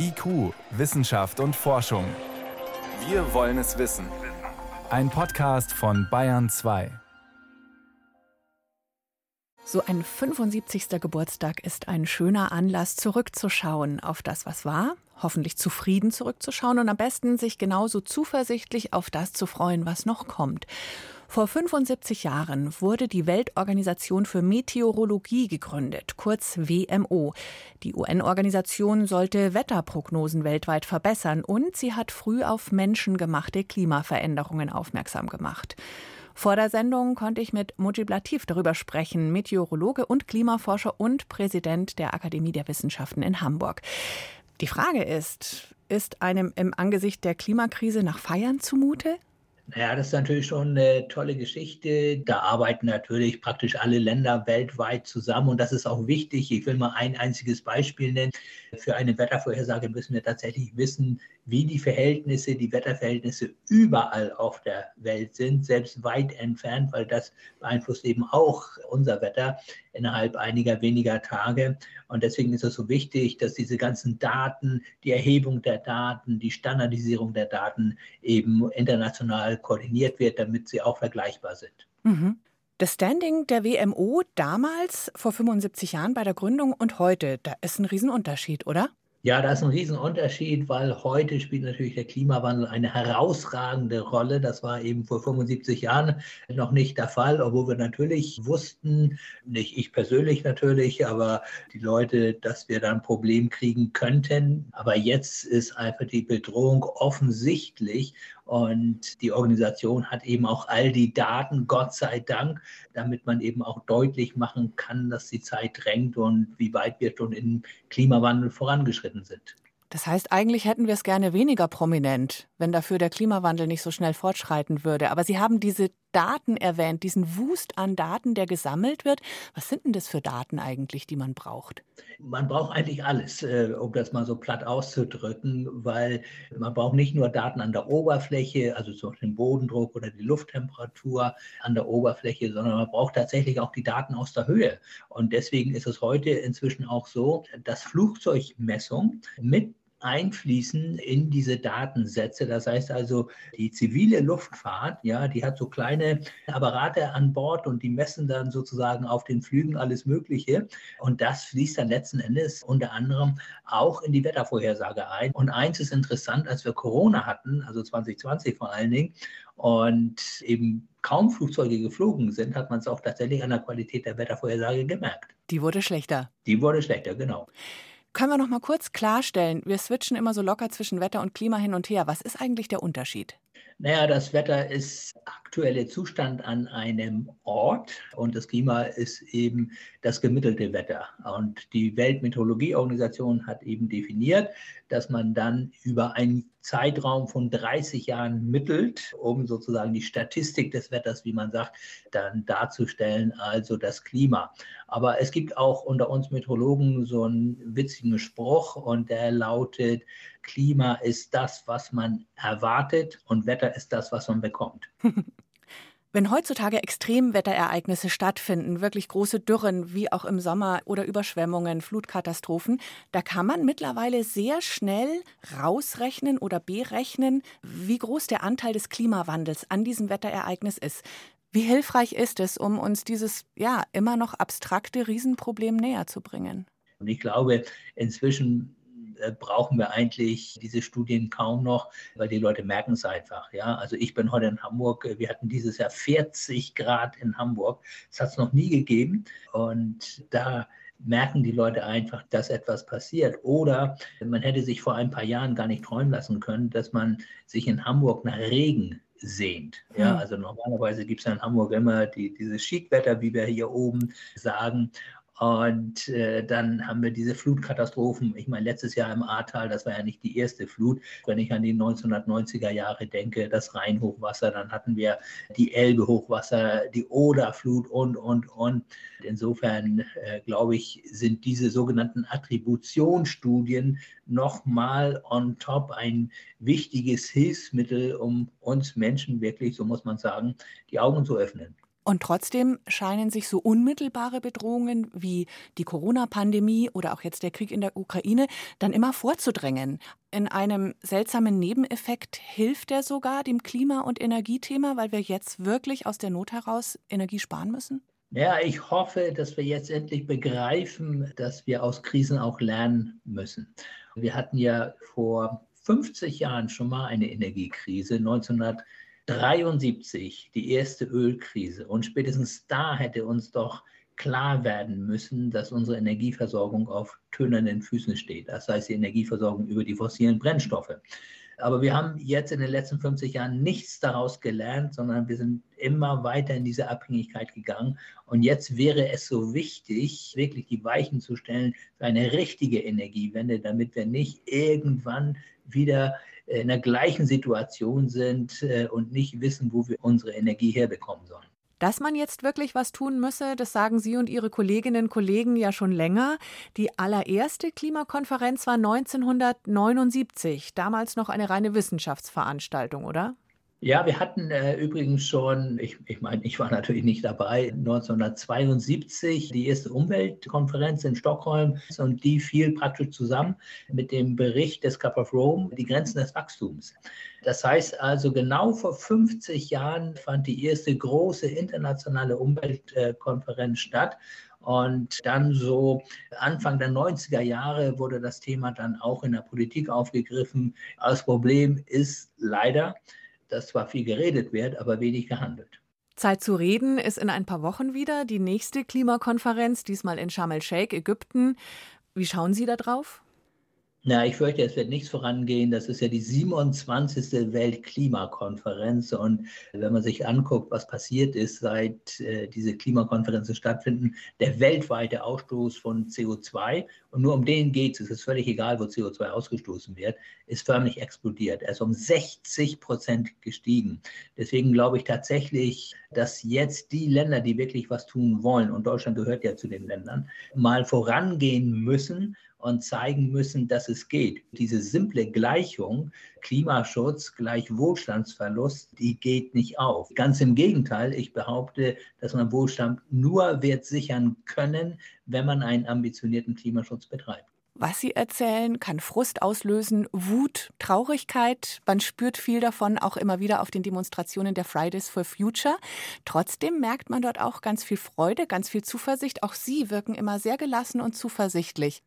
IQ, Wissenschaft und Forschung. Wir wollen es wissen. Ein Podcast von Bayern 2. So ein 75. Geburtstag ist ein schöner Anlass, zurückzuschauen auf das, was war, hoffentlich zufrieden zurückzuschauen und am besten sich genauso zuversichtlich auf das zu freuen, was noch kommt. Vor 75 Jahren wurde die Weltorganisation für Meteorologie gegründet, kurz WMO. Die UN-Organisation sollte Wetterprognosen weltweit verbessern und sie hat früh auf menschengemachte Klimaveränderungen aufmerksam gemacht. Vor der Sendung konnte ich mit Mujib Latif darüber sprechen, Meteorologe und Klimaforscher und Präsident der Akademie der Wissenschaften in Hamburg. Die Frage ist, ist einem im Angesicht der Klimakrise nach Feiern zumute? Naja, das ist natürlich schon eine tolle Geschichte. Da arbeiten natürlich praktisch alle Länder weltweit zusammen und das ist auch wichtig. Ich will mal ein einziges Beispiel nennen. Für eine Wettervorhersage müssen wir tatsächlich wissen, wie die Verhältnisse, die Wetterverhältnisse überall auf der Welt sind, selbst weit entfernt, weil das beeinflusst eben auch unser Wetter innerhalb einiger weniger Tage. Und deswegen ist es so wichtig, dass diese ganzen Daten, die Erhebung der Daten, die Standardisierung der Daten eben international koordiniert wird, damit sie auch vergleichbar sind. Mhm. Das Standing der WMO damals vor 75 Jahren bei der Gründung und heute, da ist ein Riesenunterschied, oder? Ja, da ist ein Riesenunterschied, weil heute spielt natürlich der Klimawandel eine herausragende Rolle. Das war eben vor 75 Jahren noch nicht der Fall, obwohl wir natürlich wussten, nicht ich persönlich natürlich, aber die Leute, dass wir da ein Problem kriegen könnten. Aber jetzt ist einfach die Bedrohung offensichtlich und die Organisation hat eben auch all die Daten, Gott sei Dank, damit man eben auch deutlich machen kann, dass die Zeit drängt und wie weit wir schon im Klimawandel vorangeschritten sind. Das heißt, eigentlich hätten wir es gerne weniger prominent, wenn dafür der Klimawandel nicht so schnell fortschreiten würde. Aber Sie haben diese Daten erwähnt, diesen Wust an Daten, der gesammelt wird. Was sind denn das für Daten eigentlich, die man braucht? Man braucht eigentlich alles, äh, um das mal so platt auszudrücken, weil man braucht nicht nur Daten an der Oberfläche, also zum Beispiel den Bodendruck oder die Lufttemperatur an der Oberfläche, sondern man braucht tatsächlich auch die Daten aus der Höhe. Und deswegen ist es heute inzwischen auch so, dass Flugzeugmessung mit einfließen in diese Datensätze. Das heißt also, die zivile Luftfahrt, ja, die hat so kleine Apparate an Bord und die messen dann sozusagen auf den Flügen alles Mögliche. Und das fließt dann letzten Endes unter anderem auch in die Wettervorhersage ein. Und eins ist interessant, als wir Corona hatten, also 2020 vor allen Dingen, und eben kaum Flugzeuge geflogen sind, hat man es auch tatsächlich an der Qualität der Wettervorhersage gemerkt. Die wurde schlechter. Die wurde schlechter, genau. Können wir noch mal kurz klarstellen, wir switchen immer so locker zwischen Wetter und Klima hin und her. Was ist eigentlich der Unterschied? Naja, das Wetter ist aktuelle Zustand an einem Ort und das Klima ist eben das gemittelte Wetter. Und die Weltmeteorologieorganisation hat eben definiert, dass man dann über einen Zeitraum von 30 Jahren mittelt, um sozusagen die Statistik des Wetters, wie man sagt, dann darzustellen, also das Klima. Aber es gibt auch unter uns Meteorologen so einen witzigen Spruch und der lautet, Klima ist das, was man erwartet und Wetter ist das, was man bekommt. Wenn heutzutage Extremwetterereignisse stattfinden, wirklich große Dürren wie auch im Sommer oder Überschwemmungen, Flutkatastrophen, da kann man mittlerweile sehr schnell rausrechnen oder berechnen, wie groß der Anteil des Klimawandels an diesem Wetterereignis ist. Wie hilfreich ist es, um uns dieses ja immer noch abstrakte Riesenproblem näher zu bringen? Und ich glaube, inzwischen brauchen wir eigentlich diese Studien kaum noch, weil die Leute merken es einfach. Ja? Also ich bin heute in Hamburg, äh, wir hatten dieses Jahr 40 Grad in Hamburg. Das hat es noch nie gegeben. Und da merken die Leute einfach, dass etwas passiert. Oder man hätte sich vor ein paar Jahren gar nicht träumen lassen können, dass man sich in Hamburg nach Regen sehnt. Ja, hm. also normalerweise gibt es ja in Hamburg immer die, dieses Schickwetter, wie wir hier oben sagen. Und äh, dann haben wir diese Flutkatastrophen. Ich meine, letztes Jahr im Ahrtal, das war ja nicht die erste Flut. Wenn ich an die 1990er Jahre denke, das Rheinhochwasser, dann hatten wir die Elbe-Hochwasser, die Oder-Flut und, und, und. Insofern, äh, glaube ich, sind diese sogenannten Attributionsstudien nochmal on top ein wichtiges Hilfsmittel, um uns Menschen wirklich, so muss man sagen, die Augen zu öffnen. Und trotzdem scheinen sich so unmittelbare Bedrohungen wie die Corona-Pandemie oder auch jetzt der Krieg in der Ukraine dann immer vorzudrängen. In einem seltsamen Nebeneffekt hilft er sogar dem Klima- und Energiethema, weil wir jetzt wirklich aus der Not heraus Energie sparen müssen? Ja, ich hoffe, dass wir jetzt endlich begreifen, dass wir aus Krisen auch lernen müssen. Wir hatten ja vor 50 Jahren schon mal eine Energiekrise, 1973 die erste Ölkrise. Und spätestens da hätte uns doch klar werden müssen, dass unsere Energieversorgung auf tönernen Füßen steht. Das heißt die Energieversorgung über die fossilen Brennstoffe. Aber wir haben jetzt in den letzten 50 Jahren nichts daraus gelernt, sondern wir sind immer weiter in diese Abhängigkeit gegangen. Und jetzt wäre es so wichtig, wirklich die Weichen zu stellen für eine richtige Energiewende, damit wir nicht irgendwann wieder in der gleichen Situation sind äh, und nicht wissen, wo wir unsere Energie herbekommen sollen. Dass man jetzt wirklich was tun müsse, das sagen Sie und Ihre Kolleginnen und Kollegen ja schon länger. Die allererste Klimakonferenz war 1979, damals noch eine reine Wissenschaftsveranstaltung, oder? Ja, wir hatten äh, übrigens schon, ich, ich meine, ich war natürlich nicht dabei, 1972 die erste Umweltkonferenz in Stockholm und die fiel praktisch zusammen mit dem Bericht des Cup of Rome, die Grenzen des Wachstums. Das heißt also, genau vor 50 Jahren fand die erste große internationale Umweltkonferenz statt. Und dann so Anfang der 90er Jahre wurde das Thema dann auch in der Politik aufgegriffen. Das Problem ist leider, dass zwar viel geredet wird, aber wenig gehandelt. Zeit zu reden ist in ein paar Wochen wieder die nächste Klimakonferenz, diesmal in Sharm el-Sheikh, Ägypten. Wie schauen Sie da drauf? Na, ich fürchte, es wird nichts vorangehen. Das ist ja die 27. Weltklimakonferenz. Und wenn man sich anguckt, was passiert ist, seit äh, diese Klimakonferenzen stattfinden, der weltweite Ausstoß von CO2, und nur um den geht es, es ist völlig egal, wo CO2 ausgestoßen wird, ist förmlich explodiert. Er ist um 60 Prozent gestiegen. Deswegen glaube ich tatsächlich, dass jetzt die Länder, die wirklich was tun wollen, und Deutschland gehört ja zu den Ländern, mal vorangehen müssen und zeigen müssen, dass es geht. Diese simple Gleichung, Klimaschutz gleich Wohlstandsverlust, die geht nicht auf. Ganz im Gegenteil, ich behaupte, dass man Wohlstand nur wird sichern können, wenn man einen ambitionierten Klimaschutz betreibt. Was Sie erzählen, kann Frust auslösen, Wut, Traurigkeit. Man spürt viel davon auch immer wieder auf den Demonstrationen der Fridays for Future. Trotzdem merkt man dort auch ganz viel Freude, ganz viel Zuversicht. Auch Sie wirken immer sehr gelassen und zuversichtlich.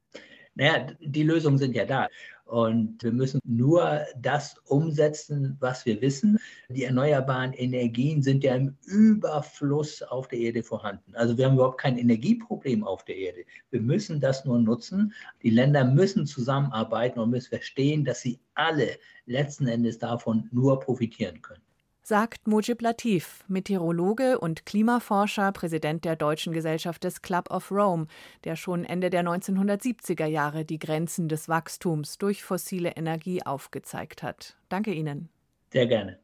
Naja, die Lösungen sind ja da. Und wir müssen nur das umsetzen, was wir wissen. Die erneuerbaren Energien sind ja im Überfluss auf der Erde vorhanden. Also wir haben überhaupt kein Energieproblem auf der Erde. Wir müssen das nur nutzen. Die Länder müssen zusammenarbeiten und müssen verstehen, dass sie alle letzten Endes davon nur profitieren können sagt Mujib Latif, Meteorologe und Klimaforscher, Präsident der Deutschen Gesellschaft des Club of Rome, der schon Ende der 1970er Jahre die Grenzen des Wachstums durch fossile Energie aufgezeigt hat. Danke Ihnen. Sehr gerne.